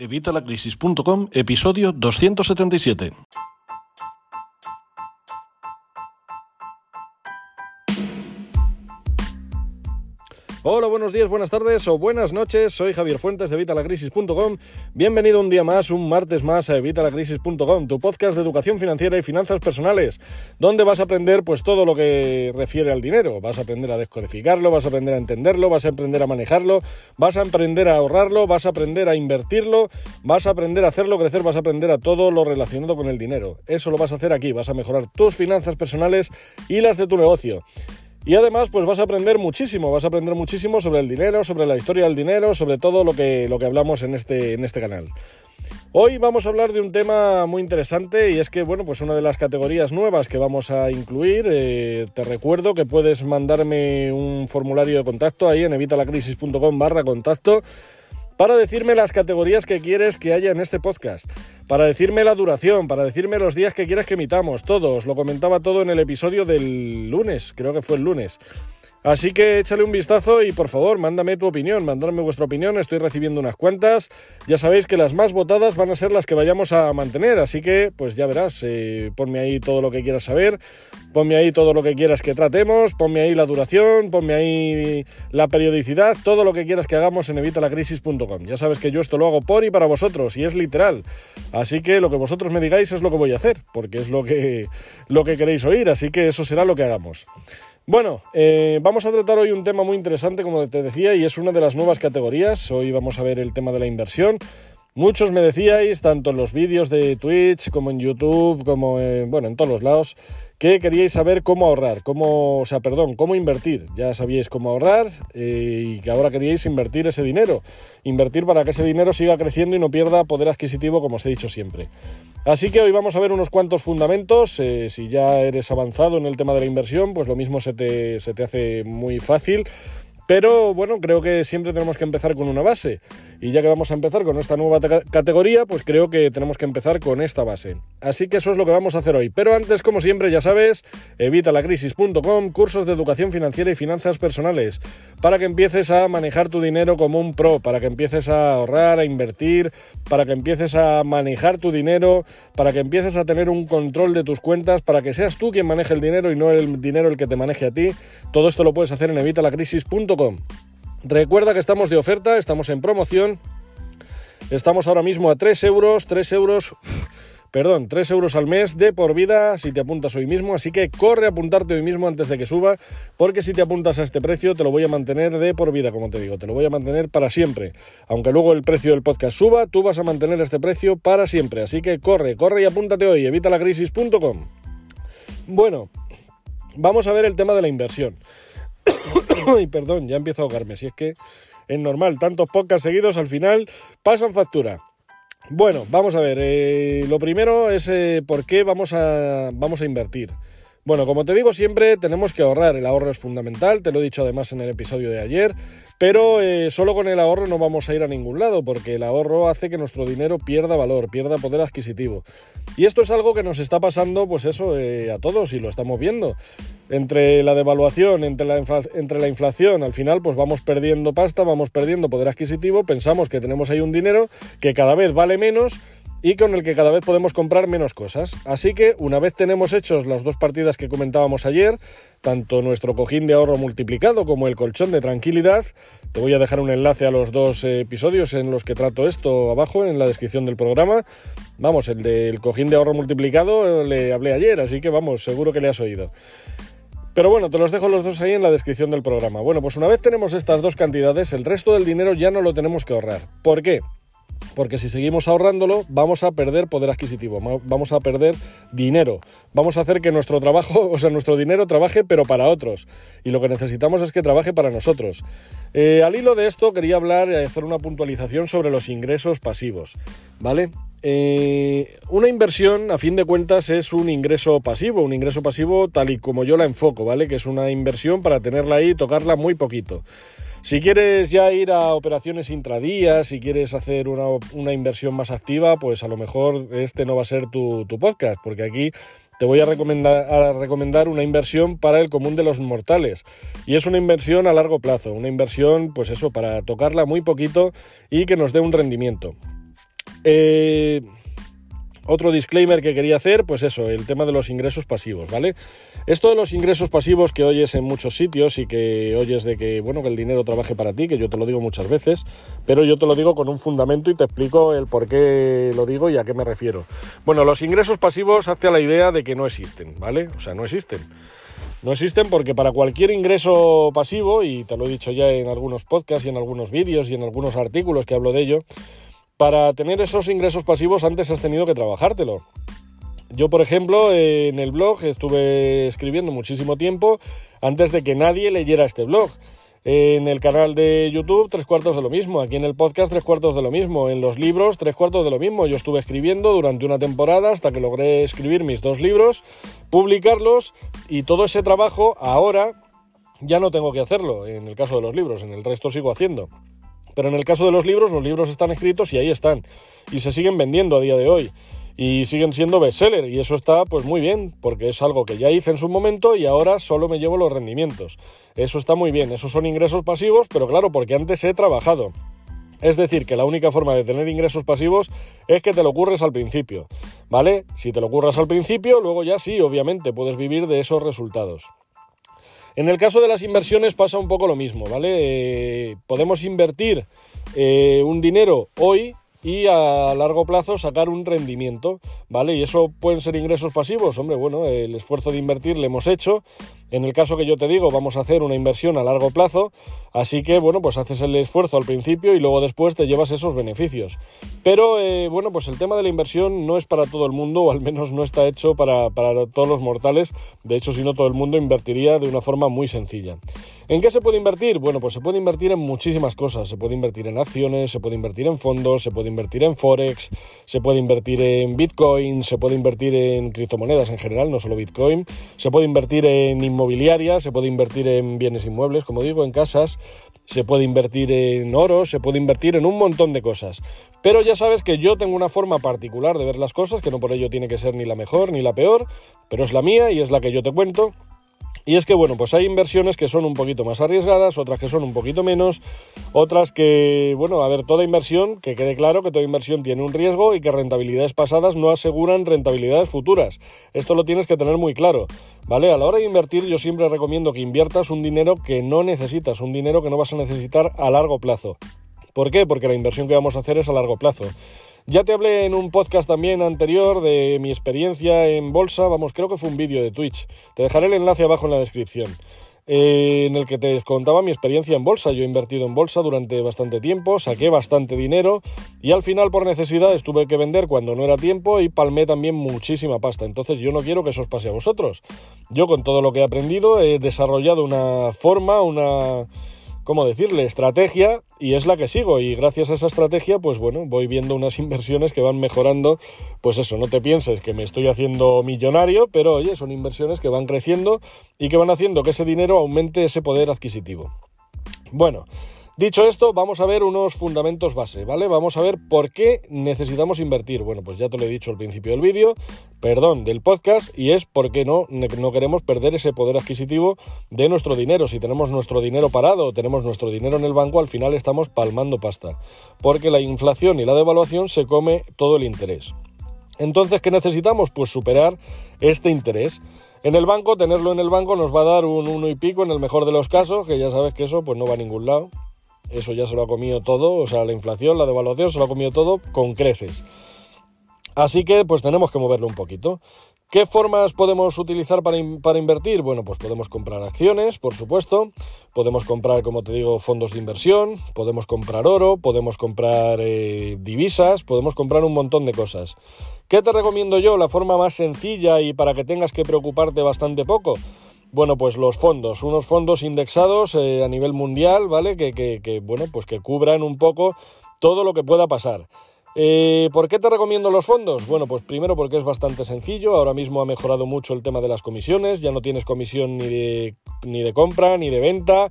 Evitalacrisis.com, episodio 277. Hola, buenos días, buenas tardes o buenas noches. Soy Javier Fuentes de Evitalacrisis.com. Bienvenido un día más, un martes más a Evitalacrisis.com, tu podcast de educación financiera y finanzas personales, donde vas a aprender pues todo lo que refiere al dinero. Vas a aprender a descodificarlo, vas a aprender a entenderlo, vas a aprender a manejarlo, vas a aprender a ahorrarlo, vas a aprender a invertirlo, vas a aprender a hacerlo crecer, vas a aprender a todo lo relacionado con el dinero. Eso lo vas a hacer aquí, vas a mejorar tus finanzas personales y las de tu negocio. Y además, pues vas a aprender muchísimo, vas a aprender muchísimo sobre el dinero, sobre la historia del dinero, sobre todo lo que, lo que hablamos en este, en este canal. Hoy vamos a hablar de un tema muy interesante y es que, bueno, pues una de las categorías nuevas que vamos a incluir, eh, te recuerdo que puedes mandarme un formulario de contacto ahí en evitalacrisis.com barra contacto para decirme las categorías que quieres que haya en este podcast, para decirme la duración, para decirme los días que quieres que emitamos, todos. Lo comentaba todo en el episodio del lunes, creo que fue el lunes. Así que échale un vistazo y por favor, mándame tu opinión, mándame vuestra opinión, estoy recibiendo unas cuantas. Ya sabéis que las más votadas van a ser las que vayamos a mantener, así que pues ya verás, eh, ponme ahí todo lo que quieras saber, ponme ahí todo lo que quieras que tratemos, ponme ahí la duración, ponme ahí la periodicidad, todo lo que quieras que hagamos en evitalacrisis.com. Ya sabes que yo esto lo hago por y para vosotros y es literal. Así que lo que vosotros me digáis es lo que voy a hacer, porque es lo que, lo que queréis oír, así que eso será lo que hagamos. Bueno, eh, vamos a tratar hoy un tema muy interesante, como te decía, y es una de las nuevas categorías. Hoy vamos a ver el tema de la inversión. Muchos me decíais, tanto en los vídeos de Twitch como en YouTube, como en, bueno, en todos los lados, que queríais saber cómo ahorrar, cómo, o sea, perdón, cómo invertir. Ya sabíais cómo ahorrar eh, y que ahora queríais invertir ese dinero. Invertir para que ese dinero siga creciendo y no pierda poder adquisitivo, como os he dicho siempre. Así que hoy vamos a ver unos cuantos fundamentos. Eh, si ya eres avanzado en el tema de la inversión, pues lo mismo se te, se te hace muy fácil. Pero bueno, creo que siempre tenemos que empezar con una base. Y ya que vamos a empezar con esta nueva categoría, pues creo que tenemos que empezar con esta base. Así que eso es lo que vamos a hacer hoy. Pero antes, como siempre, ya sabes, evitalacrisis.com, cursos de educación financiera y finanzas personales, para que empieces a manejar tu dinero como un pro, para que empieces a ahorrar, a invertir, para que empieces a manejar tu dinero, para que empieces a tener un control de tus cuentas, para que seas tú quien maneje el dinero y no el dinero el que te maneje a ti. Todo esto lo puedes hacer en evitalacrisis.com. Recuerda que estamos de oferta, estamos en promoción. Estamos ahora mismo a 3 euros, 3 euros, perdón, 3 euros al mes de por vida si te apuntas hoy mismo. Así que corre a apuntarte hoy mismo antes de que suba, porque si te apuntas a este precio te lo voy a mantener de por vida, como te digo, te lo voy a mantener para siempre. Aunque luego el precio del podcast suba, tú vas a mantener este precio para siempre. Así que corre, corre y apúntate hoy, evitalacrisis.com. Bueno, vamos a ver el tema de la inversión. Y perdón, ya empiezo a ahogarme. Si es que es normal, tantos podcasts seguidos al final pasan factura. Bueno, vamos a ver. Eh, lo primero es eh, por qué vamos a, vamos a invertir. Bueno, como te digo siempre, tenemos que ahorrar. El ahorro es fundamental, te lo he dicho además en el episodio de ayer. Pero eh, solo con el ahorro no vamos a ir a ningún lado, porque el ahorro hace que nuestro dinero pierda valor, pierda poder adquisitivo. Y esto es algo que nos está pasando, pues eso, eh, a todos y lo estamos viendo. Entre la devaluación, entre la, entre la inflación, al final pues vamos perdiendo pasta, vamos perdiendo poder adquisitivo, pensamos que tenemos ahí un dinero que cada vez vale menos y con el que cada vez podemos comprar menos cosas. Así que una vez tenemos hechos las dos partidas que comentábamos ayer, tanto nuestro cojín de ahorro multiplicado como el colchón de tranquilidad, te voy a dejar un enlace a los dos episodios en los que trato esto abajo en la descripción del programa. Vamos, el del cojín de ahorro multiplicado le hablé ayer, así que vamos, seguro que le has oído. Pero bueno, te los dejo los dos ahí en la descripción del programa. Bueno, pues una vez tenemos estas dos cantidades, el resto del dinero ya no lo tenemos que ahorrar. ¿Por qué? Porque si seguimos ahorrándolo vamos a perder poder adquisitivo, vamos a perder dinero, vamos a hacer que nuestro trabajo, o sea, nuestro dinero trabaje pero para otros y lo que necesitamos es que trabaje para nosotros. Eh, al hilo de esto quería hablar y hacer una puntualización sobre los ingresos pasivos, ¿vale? Eh, una inversión, a fin de cuentas, es un ingreso pasivo, un ingreso pasivo tal y como yo la enfoco, ¿vale? Que es una inversión para tenerla ahí y tocarla muy poquito. Si quieres ya ir a operaciones intradías, si quieres hacer una, inversión más activa, pues a lo mejor este no va a ser tu, podcast, porque aquí te voy a recomendar, a recomendar, una inversión para el común de los mortales. Y es una inversión a largo plazo, una inversión, pues eso, para tocarla muy poquito y que nos dé un rendimiento. Eh, otro disclaimer que quería hacer, pues eso, el tema de los ingresos pasivos, ¿vale? Esto de los ingresos pasivos que oyes en muchos sitios y que oyes de que, bueno, que el dinero trabaje para ti, que yo te lo digo muchas veces, pero yo te lo digo con un fundamento y te explico el por qué lo digo y a qué me refiero. Bueno, los ingresos pasivos hazte a la idea de que no existen, ¿vale? O sea, no existen. No existen porque para cualquier ingreso pasivo, y te lo he dicho ya en algunos podcasts y en algunos vídeos y en algunos artículos que hablo de ello, para tener esos ingresos pasivos antes has tenido que trabajártelo. Yo, por ejemplo, en el blog estuve escribiendo muchísimo tiempo antes de que nadie leyera este blog. En el canal de YouTube, tres cuartos de lo mismo. Aquí en el podcast, tres cuartos de lo mismo. En los libros, tres cuartos de lo mismo. Yo estuve escribiendo durante una temporada hasta que logré escribir mis dos libros, publicarlos y todo ese trabajo ahora ya no tengo que hacerlo. En el caso de los libros, en el resto sigo haciendo. Pero en el caso de los libros, los libros están escritos y ahí están. Y se siguen vendiendo a día de hoy. Y siguen siendo bestseller. Y eso está pues muy bien, porque es algo que ya hice en su momento y ahora solo me llevo los rendimientos. Eso está muy bien. Esos son ingresos pasivos, pero claro, porque antes he trabajado. Es decir, que la única forma de tener ingresos pasivos es que te lo ocurres al principio, ¿vale? Si te lo ocurras al principio, luego ya sí, obviamente, puedes vivir de esos resultados. En el caso de las inversiones pasa un poco lo mismo, ¿vale? Eh, podemos invertir eh, un dinero hoy y a largo plazo sacar un rendimiento, ¿vale? Y eso pueden ser ingresos pasivos, hombre, bueno, el esfuerzo de invertir le hemos hecho, en el caso que yo te digo, vamos a hacer una inversión a largo plazo, así que bueno, pues haces el esfuerzo al principio y luego después te llevas esos beneficios. Pero eh, bueno, pues el tema de la inversión no es para todo el mundo, o al menos no está hecho para, para todos los mortales. De hecho, si no, todo el mundo invertiría de una forma muy sencilla. ¿En qué se puede invertir? Bueno, pues se puede invertir en muchísimas cosas. Se puede invertir en acciones, se puede invertir en fondos, se puede invertir en forex, se puede invertir en bitcoin, se puede invertir en criptomonedas en general, no solo bitcoin, se puede invertir en inmobiliaria, se puede invertir en bienes inmuebles, como digo, en casas, se puede invertir en oro, se puede invertir en un montón de cosas. Pero ya sabes que yo tengo una forma particular de ver las cosas, que no por ello tiene que ser ni la mejor ni la peor, pero es la mía y es la que yo te cuento. Y es que, bueno, pues hay inversiones que son un poquito más arriesgadas, otras que son un poquito menos, otras que, bueno, a ver, toda inversión, que quede claro que toda inversión tiene un riesgo y que rentabilidades pasadas no aseguran rentabilidades futuras. Esto lo tienes que tener muy claro, ¿vale? A la hora de invertir yo siempre recomiendo que inviertas un dinero que no necesitas, un dinero que no vas a necesitar a largo plazo. ¿Por qué? Porque la inversión que vamos a hacer es a largo plazo. Ya te hablé en un podcast también anterior de mi experiencia en bolsa, vamos, creo que fue un vídeo de Twitch. Te dejaré el enlace abajo en la descripción. Eh, en el que te contaba mi experiencia en bolsa. Yo he invertido en bolsa durante bastante tiempo, saqué bastante dinero y al final por necesidad tuve que vender cuando no era tiempo y palmé también muchísima pasta. Entonces yo no quiero que eso os pase a vosotros. Yo con todo lo que he aprendido he desarrollado una forma, una ¿cómo decirle?, estrategia y es la que sigo y gracias a esa estrategia pues bueno, voy viendo unas inversiones que van mejorando, pues eso, no te pienses que me estoy haciendo millonario, pero oye, son inversiones que van creciendo y que van haciendo que ese dinero aumente ese poder adquisitivo. Bueno, Dicho esto, vamos a ver unos fundamentos base, ¿vale? Vamos a ver por qué necesitamos invertir. Bueno, pues ya te lo he dicho al principio del vídeo, perdón, del podcast, y es porque no, no queremos perder ese poder adquisitivo de nuestro dinero. Si tenemos nuestro dinero parado o tenemos nuestro dinero en el banco, al final estamos palmando pasta, porque la inflación y la devaluación se come todo el interés. Entonces, ¿qué necesitamos? Pues superar este interés. En el banco, tenerlo en el banco nos va a dar un uno y pico en el mejor de los casos, que ya sabes que eso pues no va a ningún lado. Eso ya se lo ha comido todo, o sea, la inflación, la devaluación se lo ha comido todo con creces. Así que pues tenemos que moverlo un poquito. ¿Qué formas podemos utilizar para, invertir? Bueno, pues podemos comprar acciones, por supuesto, podemos comprar, como te digo, fondos de inversión, podemos comprar oro, podemos comprar eh, divisas, podemos comprar un montón de cosas. ¿Qué te recomiendo yo? La forma más sencilla y para que tengas que preocuparte bastante poco. Bueno, pues los fondos, unos fondos indexados eh, a nivel mundial, ¿vale? Que, que, que, bueno, pues que cubran un poco todo lo que pueda pasar. Eh, ¿Por qué te recomiendo los fondos? Bueno, pues primero porque es bastante sencillo, ahora mismo ha mejorado mucho el tema de las comisiones, ya no tienes comisión ni de, compra, ni de venta,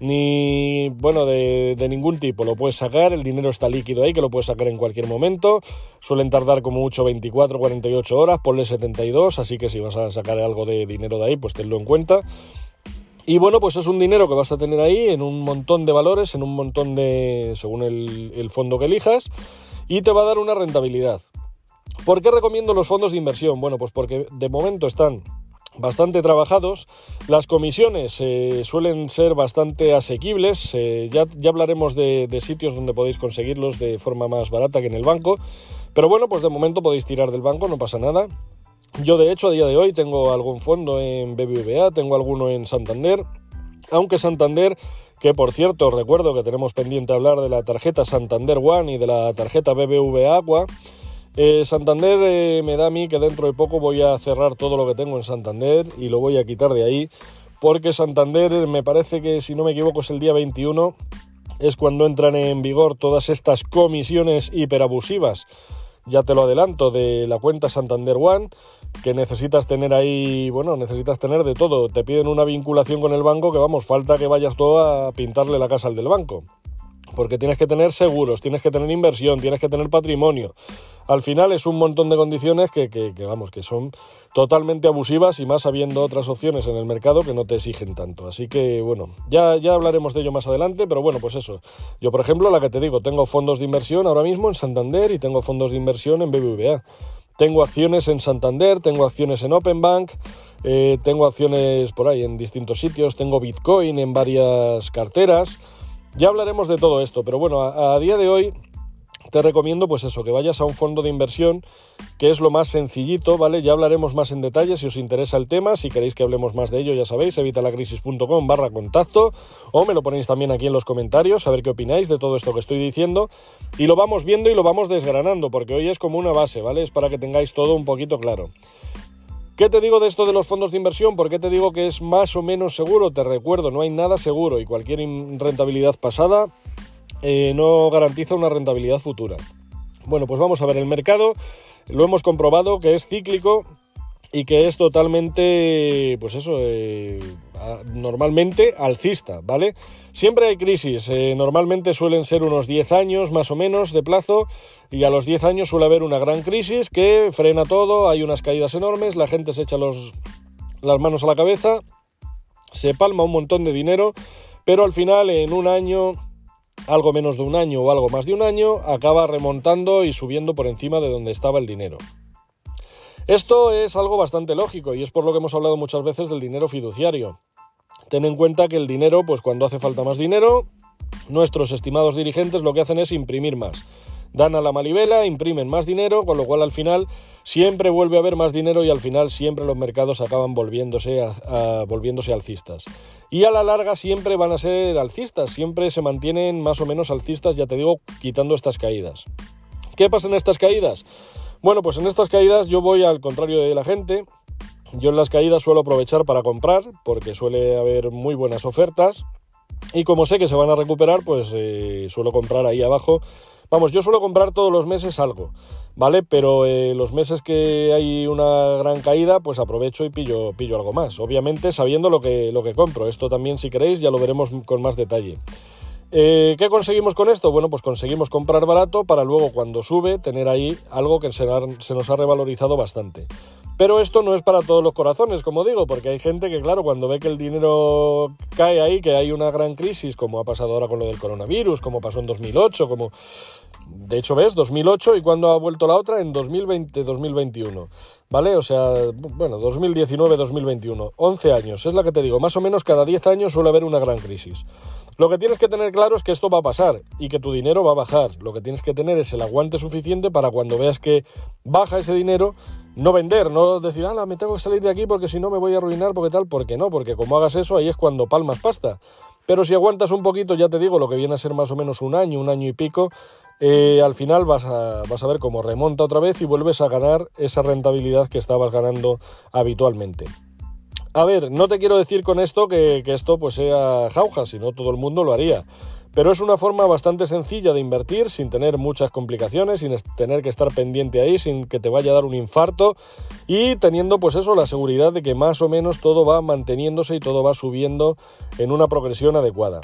ni, bueno, de, ningún tipo, lo puedes sacar, el dinero está líquido ahí, que lo puedes sacar en cualquier momento, suelen tardar como mucho 24, 48 horas, ponle 72, así que si vas a sacar algo de dinero de ahí, pues tenlo en cuenta. Y bueno, pues es un dinero que vas a tener ahí en un montón de valores, en un montón de, según el fondo que elijas. Y te va a dar una rentabilidad. ¿Por qué recomiendo los fondos de inversión? Bueno, pues porque de momento están bastante trabajados. Las comisiones eh, suelen ser bastante asequibles. Eh, ya, ya, hablaremos de, de, sitios donde podéis conseguirlos de forma más barata que en el banco. Pero bueno, pues de momento podéis tirar del banco, no pasa nada. Yo de hecho a día de hoy tengo algún fondo en BBVA, tengo alguno en Santander. Aunque Santander, que por cierto recuerdo que tenemos pendiente hablar de la tarjeta Santander One y de la tarjeta BBVA Aqua. Eh, Santander eh, me da a mí que dentro de poco voy a cerrar todo lo que tengo en Santander y lo voy a quitar de ahí, porque Santander me parece que, si no me equivoco, es el día 21, es cuando entran en vigor todas estas comisiones hiperabusivas, ya te lo adelanto, de la cuenta Santander One, que necesitas tener ahí, bueno, necesitas tener de todo. Te piden una vinculación con el banco que, vamos, falta que vayas todo a pintarle la casa al del banco porque tienes que tener seguros, tienes que tener inversión, tienes que tener patrimonio. Al final es un montón de condiciones que, vamos, que son totalmente abusivas y más habiendo otras opciones en el mercado que no te exigen tanto. Así que bueno, ya, ya hablaremos de ello más adelante, pero bueno, pues eso. Yo, por ejemplo, la que te digo, tengo fondos de inversión ahora mismo en Santander y tengo fondos de inversión en BBVA. Tengo acciones en Santander, tengo acciones en Open Bank, eh, tengo acciones por ahí en distintos sitios, tengo Bitcoin en varias carteras. Ya hablaremos de todo esto, pero bueno, a, día de hoy te recomiendo pues eso, que vayas a un fondo de inversión, que es lo más sencillito, ¿vale? Ya hablaremos más en detalle si os interesa el tema, si queréis que hablemos más de ello, ya sabéis, evitalacrisis.com barra contacto, o me lo ponéis también aquí en los comentarios, a ver qué opináis de todo esto que estoy diciendo, y lo vamos viendo y lo vamos desgranando, porque hoy es como una base, ¿vale? Es para que tengáis todo un poquito claro. ¿Qué te digo de esto de los fondos de inversión? ¿Por qué te digo que es más o menos seguro? Te recuerdo, no hay nada seguro y cualquier rentabilidad pasada eh, no garantiza una rentabilidad futura. Bueno, pues vamos a ver, el mercado lo hemos comprobado que es cíclico y que es totalmente, pues eso, eh, normalmente alcista, ¿vale? Siempre hay crisis, eh, normalmente suelen ser unos 10 años más o menos de plazo y a los 10 años suele haber una gran crisis que frena todo, hay unas caídas enormes, la gente se echa los, las manos a la cabeza, se palma un montón de dinero, pero al final en un año algo menos de un año o algo más de un año, acaba remontando y subiendo por encima de donde estaba el dinero. Esto es algo bastante lógico y es por lo que hemos hablado muchas veces del dinero fiduciario. Ten en cuenta que el dinero, pues cuando hace falta más dinero, nuestros estimados dirigentes lo que hacen es imprimir más. Dan a la malivela, imprimen más dinero, con lo cual al final siempre vuelve a haber más dinero y al final siempre los mercados acaban volviéndose, volviéndose alcistas. Y a la larga siempre van a ser alcistas, siempre se mantienen más o menos alcistas, ya te digo, quitando estas caídas. ¿Qué pasa en estas caídas? Bueno, pues en estas caídas yo voy al contrario de la gente. Yo en las caídas suelo aprovechar para comprar porque suele haber muy buenas ofertas. Y como sé que se van a recuperar, pues eh, suelo comprar ahí abajo. Vamos, yo suelo comprar todos los meses algo, ¿vale? Pero eh, los meses que hay una gran caída, pues aprovecho y pillo, pillo algo más. Obviamente sabiendo lo que, lo que compro. Esto también, si queréis, ya lo veremos con más detalle. Eh, ¿Qué conseguimos con esto? Bueno, pues conseguimos comprar barato para luego cuando sube tener ahí algo que se, nos ha revalorizado bastante. Pero esto no es para todos los corazones, como digo, porque hay gente que, claro, cuando ve que el dinero cae ahí, que hay una gran crisis, como ha pasado ahora con lo del coronavirus, como pasó en 2008, como... De hecho, ves, 2008 y cuando ha vuelto la otra en 2020-2021. ¿Vale? O sea, bueno, 2019-2021. 11 años, es la que te digo. Más o menos cada 10 años suele haber una gran crisis. Lo que tienes que tener claro es que esto va a pasar y que tu dinero va a bajar. Lo que tienes que tener es el aguante suficiente para cuando veas que baja ese dinero, no vender, no decir, ah, me tengo que salir de aquí porque si no me voy a arruinar, porque tal, porque no, porque como hagas eso, ahí es cuando palmas pasta. Pero si aguantas un poquito, ya te digo, lo que viene a ser más o menos un año, un año y pico, eh, al final vas a, vas a ver cómo remonta otra vez y vuelves a ganar esa rentabilidad que estabas ganando habitualmente. A ver, no te quiero decir con esto que, esto pues sea jauja, si no todo el mundo lo haría. Pero es una forma bastante sencilla de invertir sin tener muchas complicaciones, sin tener que estar pendiente ahí, sin que te vaya a dar un infarto y teniendo pues eso, la seguridad de que más o menos todo va manteniéndose y todo va subiendo en una progresión adecuada.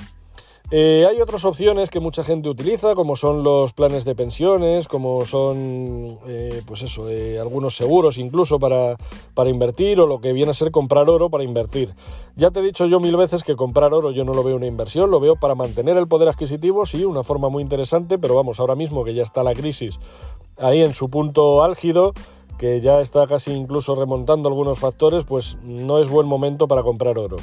Eh, hay otras opciones que mucha gente utiliza, como son los planes de pensiones, como son, eh, pues eso, eh, algunos seguros incluso para, para, invertir o lo que viene a ser comprar oro para invertir. Ya te he dicho yo mil veces que comprar oro yo no lo veo una inversión, lo veo para mantener el poder adquisitivo, sí, una forma muy interesante, pero vamos, ahora mismo que ya está la crisis ahí en su punto álgido, que ya está casi incluso remontando algunos factores, pues no es buen momento para comprar oro.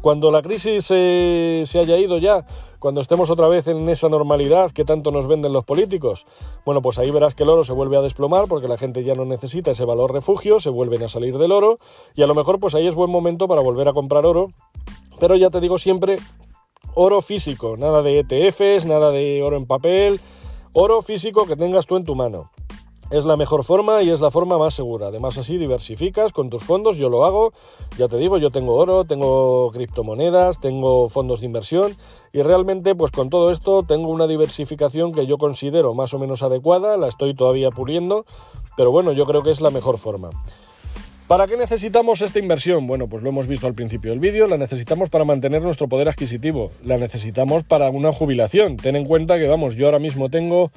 Cuando la crisis se haya ido ya, cuando estemos otra vez en esa normalidad que tanto nos venden los políticos, bueno, pues ahí verás que el oro se vuelve a desplomar porque la gente ya no necesita ese valor refugio, se vuelven a salir del oro y a lo mejor pues ahí es buen momento para volver a comprar oro. Pero ya te digo siempre, oro físico, nada de ETFs, nada de oro en papel, oro físico que tengas tú en tu mano. Es la mejor forma y es la forma más segura. Además así diversificas con tus fondos, yo lo hago, ya te digo, yo tengo oro, tengo criptomonedas, tengo fondos de inversión y realmente pues con todo esto tengo una diversificación que yo considero más o menos adecuada, la estoy todavía puliendo, pero bueno, yo creo que es la mejor forma. ¿Para qué necesitamos esta inversión? Bueno, pues lo hemos visto al principio del vídeo, la necesitamos para mantener nuestro poder adquisitivo, la necesitamos para una jubilación. Ten en cuenta que, vamos, yo ahora mismo tengo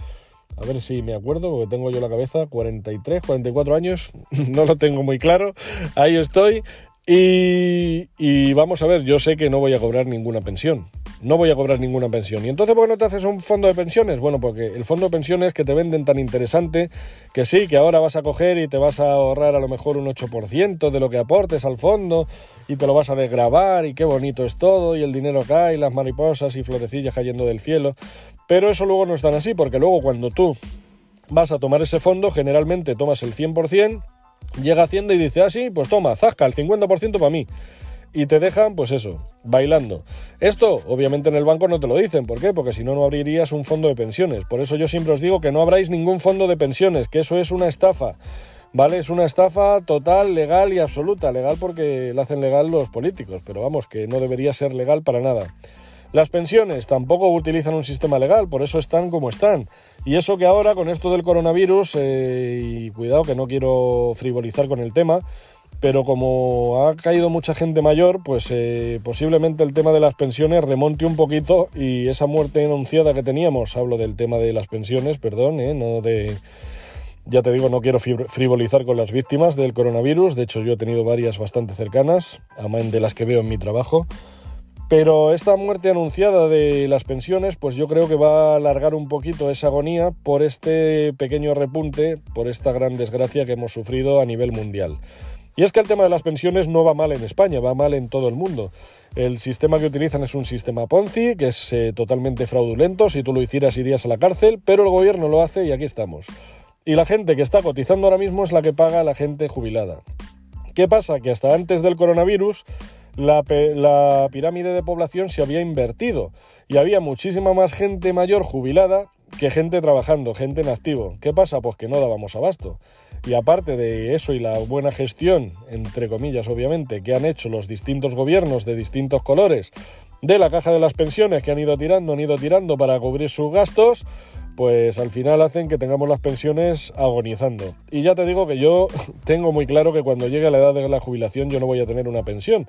a ver si me acuerdo, porque tengo yo la cabeza 43, 44 años, no lo tengo muy claro, ahí estoy. Y, vamos a ver, yo sé que no voy a cobrar ninguna pensión. No voy a cobrar ninguna pensión. ¿Y entonces por qué no te haces un fondo de pensiones? Bueno, porque el fondo de pensiones que te venden tan interesante, que sí, que ahora vas a coger y te vas a ahorrar a lo mejor un 8% de lo que aportes al fondo y te lo vas a desgrabar y qué bonito es todo y el dinero cae, y las mariposas y florecillas cayendo del cielo. Pero eso luego no es tan así, porque luego cuando tú vas a tomar ese fondo, generalmente tomas el 100%, llega Hacienda y dice, ah, sí, pues toma, zasca, el 50% para mí. Y te dejan, pues eso, bailando. Esto, obviamente, en el banco no te lo dicen. ¿Por qué? Porque si no, no abrirías un fondo de pensiones. Por eso yo siempre os digo que no abráis ningún fondo de pensiones, que eso es una estafa. ¿Vale? Es una estafa total, legal y absoluta. Legal porque la hacen legal los políticos, pero vamos, que no debería ser legal para nada. Las pensiones tampoco utilizan un sistema legal, por eso están como están. Y eso que ahora con esto del coronavirus, eh, y cuidado que no quiero frivolizar con el tema, pero como ha caído mucha gente mayor, pues eh, posiblemente el tema de las pensiones remonte un poquito y esa muerte anunciada que teníamos, hablo del tema de las pensiones, perdón, eh, no de... Ya te digo, no quiero frivolizar con las víctimas del coronavirus, de hecho yo he tenido varias bastante cercanas, amén de las que veo en mi trabajo. Pero esta muerte anunciada de las pensiones, pues yo creo que va a alargar un poquito esa agonía por este pequeño repunte, por esta gran desgracia que hemos sufrido a nivel mundial. Y es que el tema de las pensiones no va mal en España, va mal en todo el mundo. El sistema que utilizan es un sistema Ponzi, que es eh, totalmente fraudulento. Si tú lo hicieras irías a la cárcel, pero el gobierno lo hace y aquí estamos. Y la gente que está cotizando ahora mismo es la que paga a la gente jubilada. ¿Qué pasa? Que hasta antes del coronavirus la, pirámide de población se había invertido y había muchísima más gente mayor jubilada que gente trabajando, gente en activo. ¿Qué pasa? Pues que no dábamos abasto. Y aparte de eso y la buena gestión, entre comillas obviamente, que han hecho los distintos gobiernos de distintos colores de la caja de las pensiones que han ido tirando, han ido tirando para cubrir sus gastos, pues al final hacen que tengamos las pensiones agonizando. Y ya te digo que yo tengo muy claro que cuando llegue la edad de la jubilación yo no voy a tener una pensión.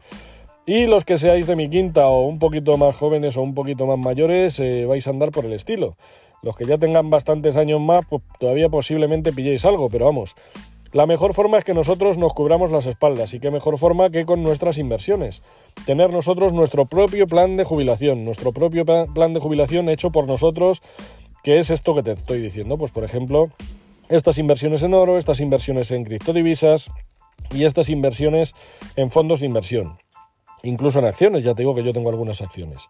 Y los que seáis de mi quinta o un poquito más jóvenes o un poquito más mayores eh, vais a andar por el estilo. Los que ya tengan bastantes años más, pues todavía posiblemente pilléis algo, pero vamos. La mejor forma es que nosotros nos cubramos las espaldas y qué mejor forma que con nuestras inversiones. Tener nosotros nuestro propio plan de jubilación, nuestro propio plan de jubilación hecho por nosotros ¿Qué es esto que te estoy diciendo? Pues por ejemplo, estas inversiones en oro, estas inversiones en criptodivisas y estas inversiones en fondos de inversión. Incluso en acciones, ya te digo que yo tengo algunas acciones.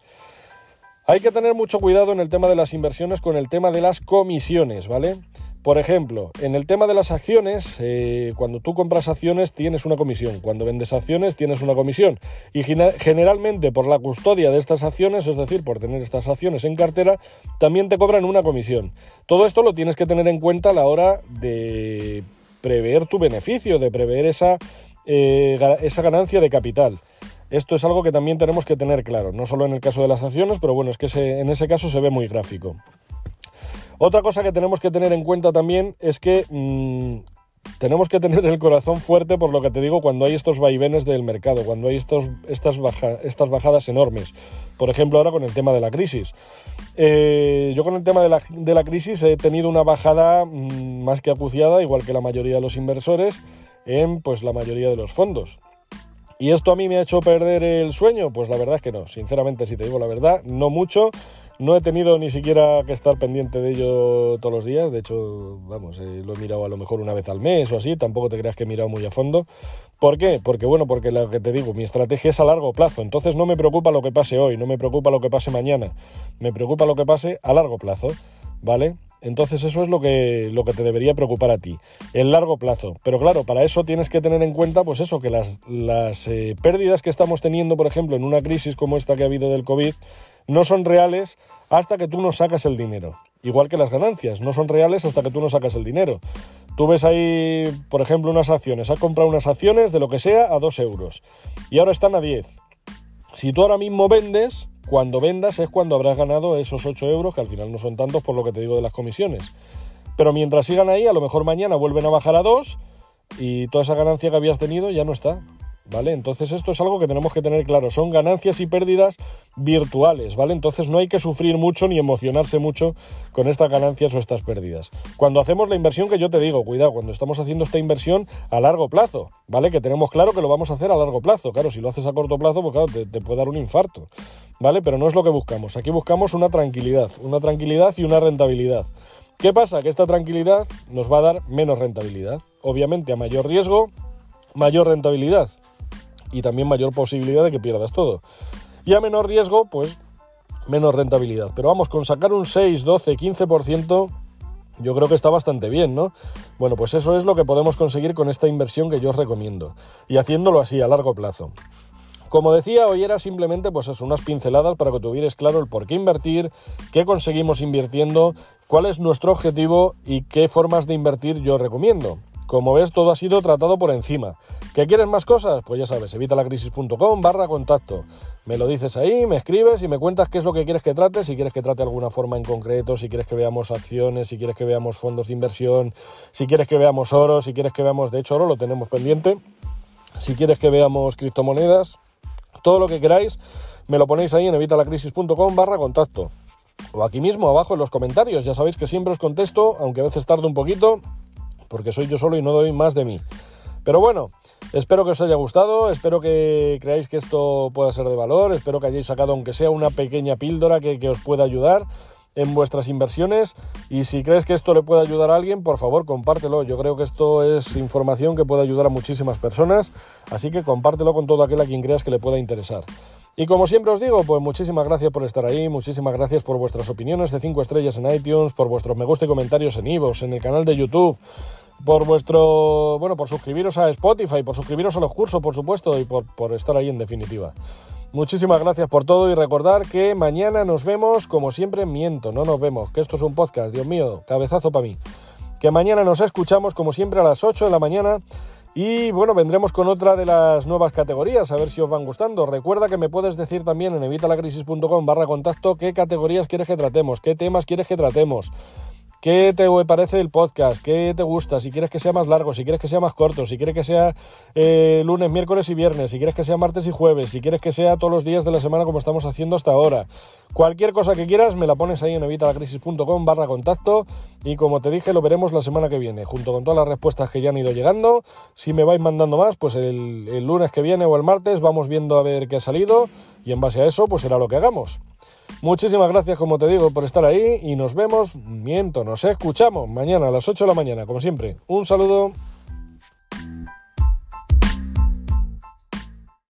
Hay que tener mucho cuidado en el tema de las inversiones con el tema de las comisiones, ¿vale? Por ejemplo, en el tema de las acciones, eh, cuando tú compras acciones tienes una comisión, cuando vendes acciones tienes una comisión y generalmente por la custodia de estas acciones, es decir, por tener estas acciones en cartera, también te cobran una comisión. Todo esto lo tienes que tener en cuenta a la hora de prever tu beneficio, de prever esa, eh, esa ganancia de capital. Esto es algo que también tenemos que tener claro, no solo en el caso de las acciones, pero bueno, es que en ese caso se ve muy gráfico. Otra cosa que tenemos que tener en cuenta también es que mm, tenemos que tener el corazón fuerte por lo que te digo cuando hay estos vaivenes del mercado, cuando hay estas, estas bajadas enormes. Por ejemplo, ahora con el tema de la crisis. Eh, yo con el tema de la, de la, crisis he tenido una bajada mm, más que acuciada, igual que la mayoría de los inversores, en pues la mayoría de los fondos. ¿Y esto a mí me ha hecho perder el sueño? Pues la verdad es que no, sinceramente si te digo la verdad, no mucho. No he tenido ni siquiera que estar pendiente de ello todos los días, de hecho, vamos, eh, lo he mirado a lo mejor una vez al mes o así, tampoco te creas que he mirado muy a fondo. ¿Por qué? Porque bueno, porque lo que te digo, mi estrategia es a largo plazo, entonces no me preocupa lo que pase hoy, no me preocupa lo que pase mañana, me preocupa lo que pase a largo plazo, ¿vale? Entonces eso es lo que, lo que te debería preocupar a ti, el largo plazo. Pero claro, para eso tienes que tener en cuenta, pues eso, que las, las eh, pérdidas que estamos teniendo, por ejemplo, en una crisis como esta que ha habido del COVID, no son reales hasta que tú no sacas el dinero. Igual que las ganancias, no son reales hasta que tú no sacas el dinero. Tú ves ahí, por ejemplo, unas acciones, has comprado unas acciones de lo que sea a 2 euros y ahora están a 10. Si tú ahora mismo vendes, cuando vendas es cuando habrás ganado esos 8 euros, que al final no son tantos por lo que te digo de las comisiones. Pero mientras sigan ahí, a lo mejor mañana vuelven a bajar a 2 y toda esa ganancia que habías tenido ya no está. ¿Vale? Entonces esto es algo que tenemos que tener claro, son ganancias y pérdidas virtuales, ¿vale? Entonces no hay que sufrir mucho ni emocionarse mucho con estas ganancias o estas pérdidas. Cuando hacemos la inversión, que yo te digo, cuidado, cuando estamos haciendo esta inversión a largo plazo, ¿vale? Que tenemos claro que lo vamos a hacer a largo plazo, claro, si lo haces a corto plazo, pues claro, te, puede dar un infarto, ¿vale? Pero no es lo que buscamos, aquí buscamos una tranquilidad, una tranquilidad y una rentabilidad. ¿Qué pasa? Que esta tranquilidad nos va a dar menos rentabilidad. Obviamente a mayor riesgo, mayor rentabilidad y también mayor posibilidad de que pierdas todo. Y a menor riesgo, pues menos rentabilidad. Pero vamos, con sacar un 6, 12, 15%, yo creo que está bastante bien, ¿no? Bueno, pues eso es lo que podemos conseguir con esta inversión que yo os recomiendo. Y haciéndolo así, a largo plazo. Como decía, hoy era simplemente pues unas pinceladas para que tuvierais claro el por qué invertir, qué conseguimos invirtiendo, cuál es nuestro objetivo y qué formas de invertir yo recomiendo. Como ves, todo ha sido tratado por encima. ¿Que quieres más cosas? Pues ya sabes, evitalacrisis.com barra contacto. Me lo dices ahí, me escribes y me cuentas qué es lo que quieres que trate, si quieres que trate alguna forma en concreto, si quieres que veamos acciones, si quieres que veamos fondos de inversión, si quieres que veamos oro, si quieres que veamos, de hecho oro lo tenemos pendiente, si quieres que veamos criptomonedas, todo lo que queráis, me lo ponéis ahí en evitalacrisis.com barra contacto. O aquí mismo, abajo en los comentarios, ya sabéis que siempre os contesto, aunque a veces tarde un poquito, porque soy yo solo y no doy más de mí. Pero bueno, espero que os haya gustado, espero que creáis que esto pueda ser de valor, espero que hayáis sacado aunque sea una pequeña píldora que, os pueda ayudar en vuestras inversiones y si crees que esto le puede ayudar a alguien, por favor compártelo. Yo creo que esto es información que puede ayudar a muchísimas personas, así que compártelo con todo aquel a quien creas que le pueda interesar. Y como siempre os digo, pues muchísimas gracias por estar ahí, muchísimas gracias por vuestras opiniones de 5 estrellas en iTunes, por vuestros me gusta y comentarios en iVoox, en el canal de YouTube por vuestro, bueno, por suscribiros a Spotify, por suscribiros a los cursos, por supuesto, y por, por estar ahí en definitiva. Muchísimas gracias por todo y recordar que mañana nos vemos, como siempre, miento, no nos vemos, que esto es un podcast, Dios mío, cabezazo para mí. Que mañana nos escuchamos, como siempre, a las 8 de la mañana. Y bueno, vendremos con otra de las nuevas categorías, a ver si os van gustando. Recuerda que me puedes decir también en evitalacrisis.com barra contacto qué categorías quieres que tratemos, qué temas quieres que tratemos. ¿Qué te parece el podcast? ¿Qué te gusta? Si quieres que sea más largo, si quieres que sea más corto, si quieres que sea eh, lunes, miércoles y viernes, si quieres que sea martes y jueves, si quieres que sea todos los días de la semana como estamos haciendo hasta ahora. Cualquier cosa que quieras me la pones ahí en evitalacrisis.com barra contacto y como te dije lo veremos la semana que viene, junto con todas las respuestas que ya han ido llegando. Si me vais mandando más, pues el, el lunes que viene o el martes vamos viendo a ver qué ha salido y en base a eso pues será lo que hagamos. Muchísimas gracias, como te digo, por estar ahí y nos vemos, miento, nos escuchamos mañana a las 8 de la mañana, como siempre. Un saludo.